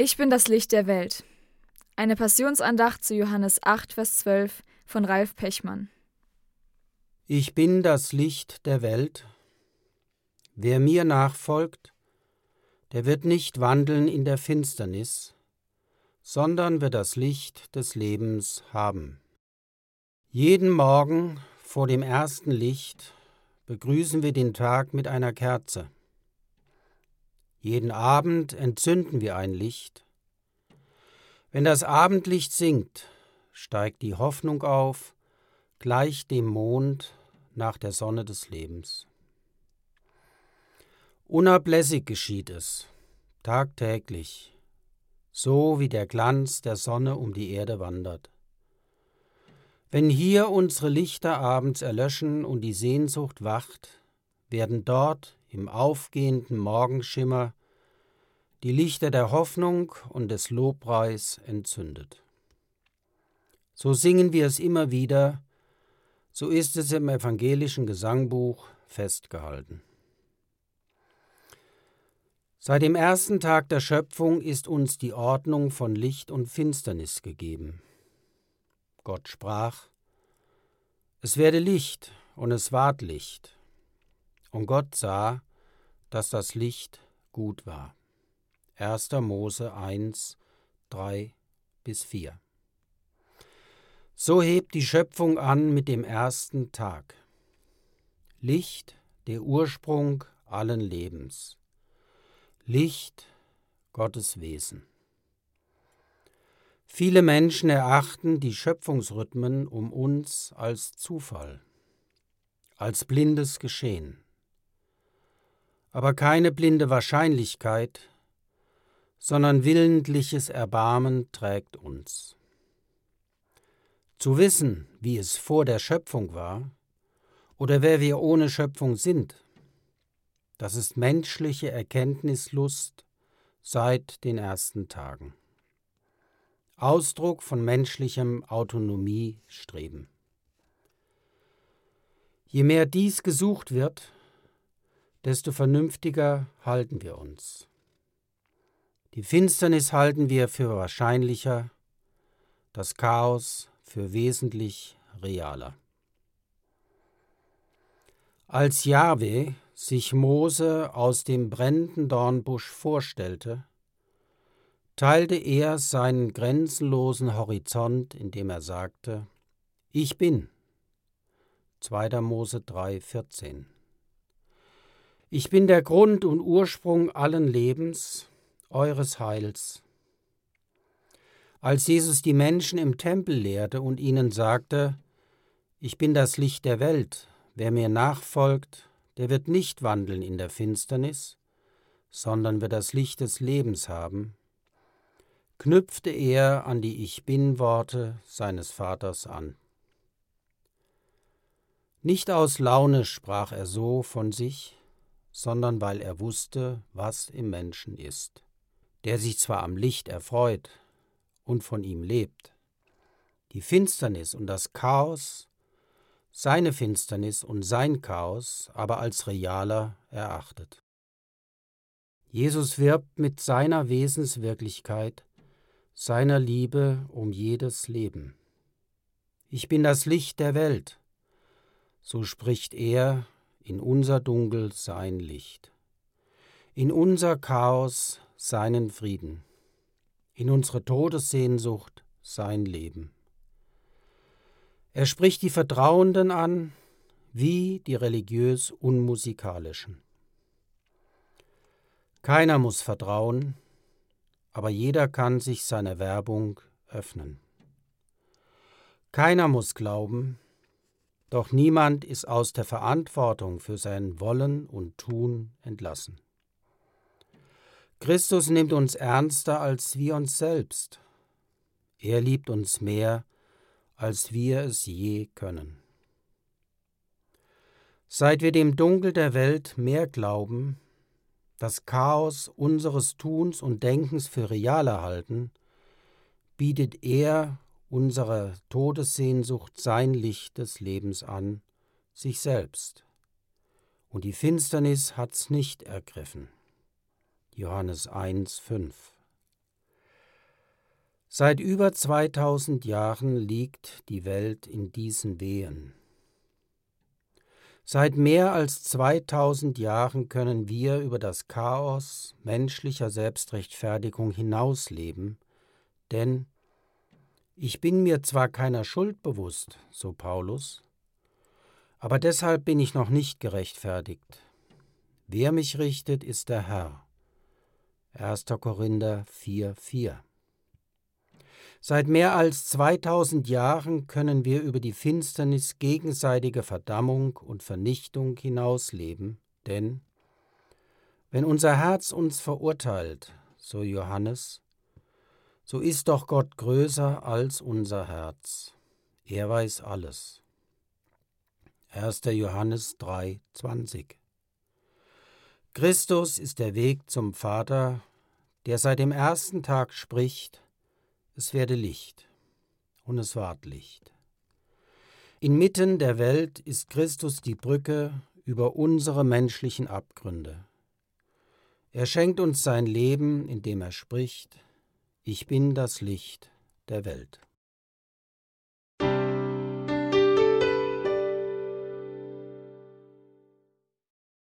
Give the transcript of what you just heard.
Ich bin das Licht der Welt. Eine Passionsandacht zu Johannes 8, Vers 12 von Ralf Pechmann. Ich bin das Licht der Welt. Wer mir nachfolgt, der wird nicht wandeln in der Finsternis, sondern wird das Licht des Lebens haben. Jeden Morgen vor dem ersten Licht begrüßen wir den Tag mit einer Kerze. Jeden Abend entzünden wir ein Licht. Wenn das Abendlicht sinkt, steigt die Hoffnung auf, gleich dem Mond nach der Sonne des Lebens. Unablässig geschieht es, tagtäglich, so wie der Glanz der Sonne um die Erde wandert. Wenn hier unsere Lichter abends erlöschen und die Sehnsucht wacht, werden dort im aufgehenden Morgenschimmer die Lichter der Hoffnung und des Lobpreis entzündet. So singen wir es immer wieder, so ist es im evangelischen Gesangbuch festgehalten. Seit dem ersten Tag der Schöpfung ist uns die Ordnung von Licht und Finsternis gegeben. Gott sprach, es werde Licht, und es ward Licht. Und Gott sah, dass das Licht gut war. 1. Mose 1, 3 bis 4. So hebt die Schöpfung an mit dem ersten Tag. Licht, der Ursprung allen Lebens. Licht, Gottes Wesen. Viele Menschen erachten die Schöpfungsrhythmen um uns als Zufall, als blindes Geschehen aber keine blinde Wahrscheinlichkeit, sondern willentliches Erbarmen trägt uns. Zu wissen, wie es vor der Schöpfung war, oder wer wir ohne Schöpfung sind, das ist menschliche Erkenntnislust seit den ersten Tagen. Ausdruck von menschlichem Autonomiestreben. Je mehr dies gesucht wird, desto vernünftiger halten wir uns. Die Finsternis halten wir für wahrscheinlicher, das Chaos für wesentlich realer. Als Jahwe sich Mose aus dem brennenden Dornbusch vorstellte, teilte er seinen grenzenlosen Horizont, indem er sagte: Ich bin. 2. Mose 3, 14. Ich bin der Grund und Ursprung allen Lebens, eures Heils. Als Jesus die Menschen im Tempel lehrte und ihnen sagte, Ich bin das Licht der Welt, wer mir nachfolgt, der wird nicht wandeln in der Finsternis, sondern wird das Licht des Lebens haben, knüpfte er an die Ich bin Worte seines Vaters an. Nicht aus Laune sprach er so von sich, sondern weil er wusste, was im Menschen ist, der sich zwar am Licht erfreut und von ihm lebt, die Finsternis und das Chaos, seine Finsternis und sein Chaos aber als realer erachtet. Jesus wirbt mit seiner Wesenswirklichkeit, seiner Liebe um jedes Leben. Ich bin das Licht der Welt, so spricht er in unser Dunkel sein Licht, in unser Chaos seinen Frieden, in unsere Todessehnsucht sein Leben. Er spricht die Vertrauenden an wie die religiös Unmusikalischen. Keiner muss vertrauen, aber jeder kann sich seiner Werbung öffnen. Keiner muss glauben, doch niemand ist aus der Verantwortung für sein Wollen und Tun entlassen. Christus nimmt uns ernster als wir uns selbst. Er liebt uns mehr, als wir es je können. Seit wir dem Dunkel der Welt mehr glauben, das Chaos unseres Tuns und Denkens für realer halten, bietet er unserer Todessehnsucht sein Licht des Lebens an, sich selbst. Und die Finsternis hat's nicht ergriffen. Johannes 1, 5. Seit über 2000 Jahren liegt die Welt in diesen Wehen. Seit mehr als 2000 Jahren können wir über das Chaos menschlicher Selbstrechtfertigung hinausleben, denn ich bin mir zwar keiner Schuld bewusst, so Paulus, aber deshalb bin ich noch nicht gerechtfertigt. Wer mich richtet, ist der Herr. 1. Korinther 4,4 Seit mehr als 2000 Jahren können wir über die Finsternis gegenseitiger Verdammung und Vernichtung hinausleben, denn wenn unser Herz uns verurteilt, so Johannes, so ist doch Gott größer als unser Herz. Er weiß alles. 1. Johannes 3, 20 Christus ist der Weg zum Vater, der seit dem ersten Tag spricht, es werde Licht, und es ward Licht. Inmitten der Welt ist Christus die Brücke über unsere menschlichen Abgründe. Er schenkt uns sein Leben, indem er spricht, ich bin das Licht der Welt.